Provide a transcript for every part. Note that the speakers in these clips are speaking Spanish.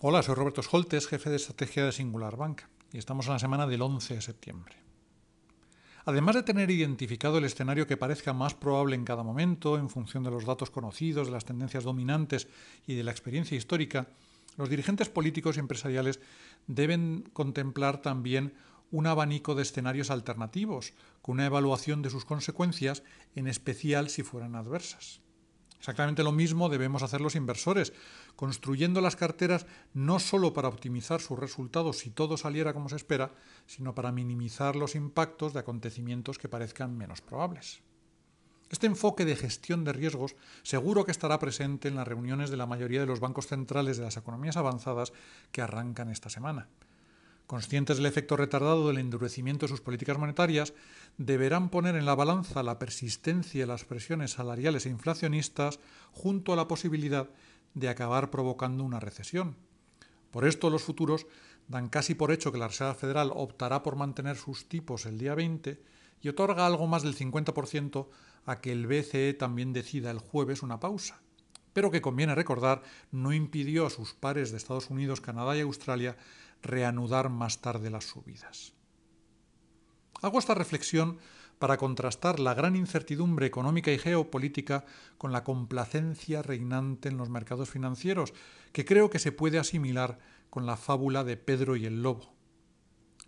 Hola, soy Roberto Scholtes, jefe de estrategia de Singular Bank, y estamos en la semana del 11 de septiembre. Además de tener identificado el escenario que parezca más probable en cada momento, en función de los datos conocidos, de las tendencias dominantes y de la experiencia histórica, los dirigentes políticos y empresariales deben contemplar también un abanico de escenarios alternativos, con una evaluación de sus consecuencias, en especial si fueran adversas. Exactamente lo mismo debemos hacer los inversores, construyendo las carteras no solo para optimizar sus resultados si todo saliera como se espera, sino para minimizar los impactos de acontecimientos que parezcan menos probables. Este enfoque de gestión de riesgos seguro que estará presente en las reuniones de la mayoría de los bancos centrales de las economías avanzadas que arrancan esta semana conscientes del efecto retardado del endurecimiento de sus políticas monetarias, deberán poner en la balanza la persistencia de las presiones salariales e inflacionistas junto a la posibilidad de acabar provocando una recesión. Por esto los futuros dan casi por hecho que la Reserva Federal optará por mantener sus tipos el día 20 y otorga algo más del 50% a que el BCE también decida el jueves una pausa pero que conviene recordar no impidió a sus pares de Estados Unidos, Canadá y Australia reanudar más tarde las subidas. Hago esta reflexión para contrastar la gran incertidumbre económica y geopolítica con la complacencia reinante en los mercados financieros, que creo que se puede asimilar con la fábula de Pedro y el Lobo.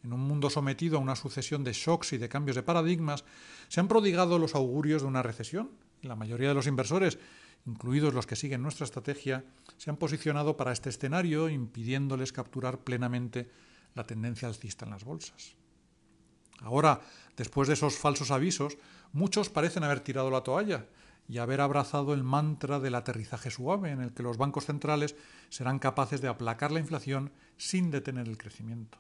En un mundo sometido a una sucesión de shocks y de cambios de paradigmas, se han prodigado los augurios de una recesión. La mayoría de los inversores incluidos los que siguen nuestra estrategia, se han posicionado para este escenario, impidiéndoles capturar plenamente la tendencia alcista en las bolsas. Ahora, después de esos falsos avisos, muchos parecen haber tirado la toalla y haber abrazado el mantra del aterrizaje suave, en el que los bancos centrales serán capaces de aplacar la inflación sin detener el crecimiento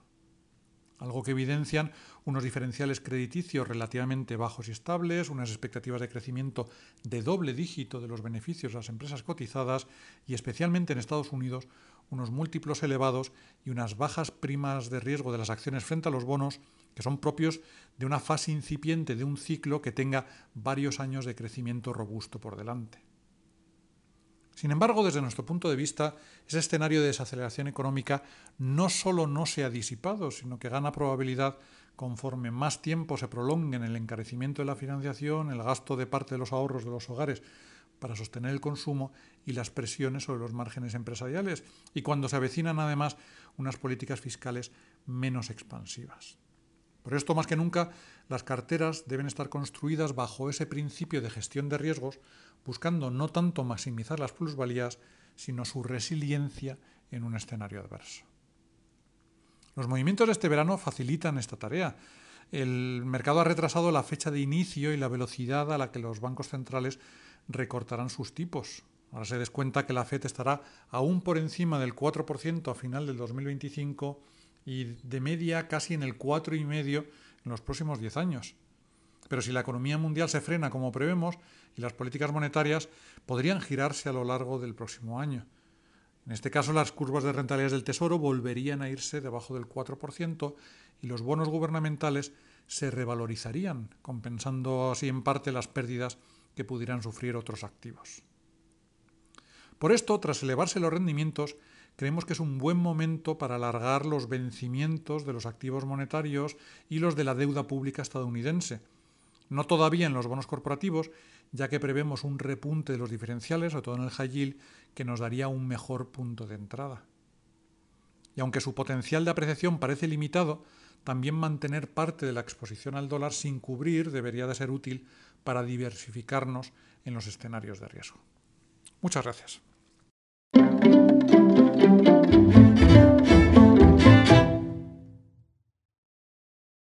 algo que evidencian unos diferenciales crediticios relativamente bajos y estables, unas expectativas de crecimiento de doble dígito de los beneficios de las empresas cotizadas y especialmente en Estados Unidos unos múltiplos elevados y unas bajas primas de riesgo de las acciones frente a los bonos que son propios de una fase incipiente de un ciclo que tenga varios años de crecimiento robusto por delante. Sin embargo, desde nuestro punto de vista, ese escenario de desaceleración económica no solo no se ha disipado, sino que gana probabilidad conforme más tiempo se prolongue en el encarecimiento de la financiación, el gasto de parte de los ahorros de los hogares para sostener el consumo y las presiones sobre los márgenes empresariales, y cuando se avecinan además unas políticas fiscales menos expansivas. Por esto, más que nunca, las carteras deben estar construidas bajo ese principio de gestión de riesgos, buscando no tanto maximizar las plusvalías, sino su resiliencia en un escenario adverso. Los movimientos de este verano facilitan esta tarea. El mercado ha retrasado la fecha de inicio y la velocidad a la que los bancos centrales recortarán sus tipos. Ahora se descuenta que la FED estará aún por encima del 4% a final del 2025 y de media casi en el 4,5% en los próximos 10 años. Pero si la economía mundial se frena como prevemos y las políticas monetarias podrían girarse a lo largo del próximo año. En este caso, las curvas de rentabilidad del Tesoro volverían a irse debajo del 4% y los bonos gubernamentales se revalorizarían, compensando así en parte las pérdidas que pudieran sufrir otros activos. Por esto, tras elevarse los rendimientos, creemos que es un buen momento para alargar los vencimientos de los activos monetarios y los de la deuda pública estadounidense. No todavía en los bonos corporativos, ya que prevemos un repunte de los diferenciales, sobre todo en el high que nos daría un mejor punto de entrada. Y aunque su potencial de apreciación parece limitado, también mantener parte de la exposición al dólar sin cubrir debería de ser útil para diversificarnos en los escenarios de riesgo. Muchas gracias.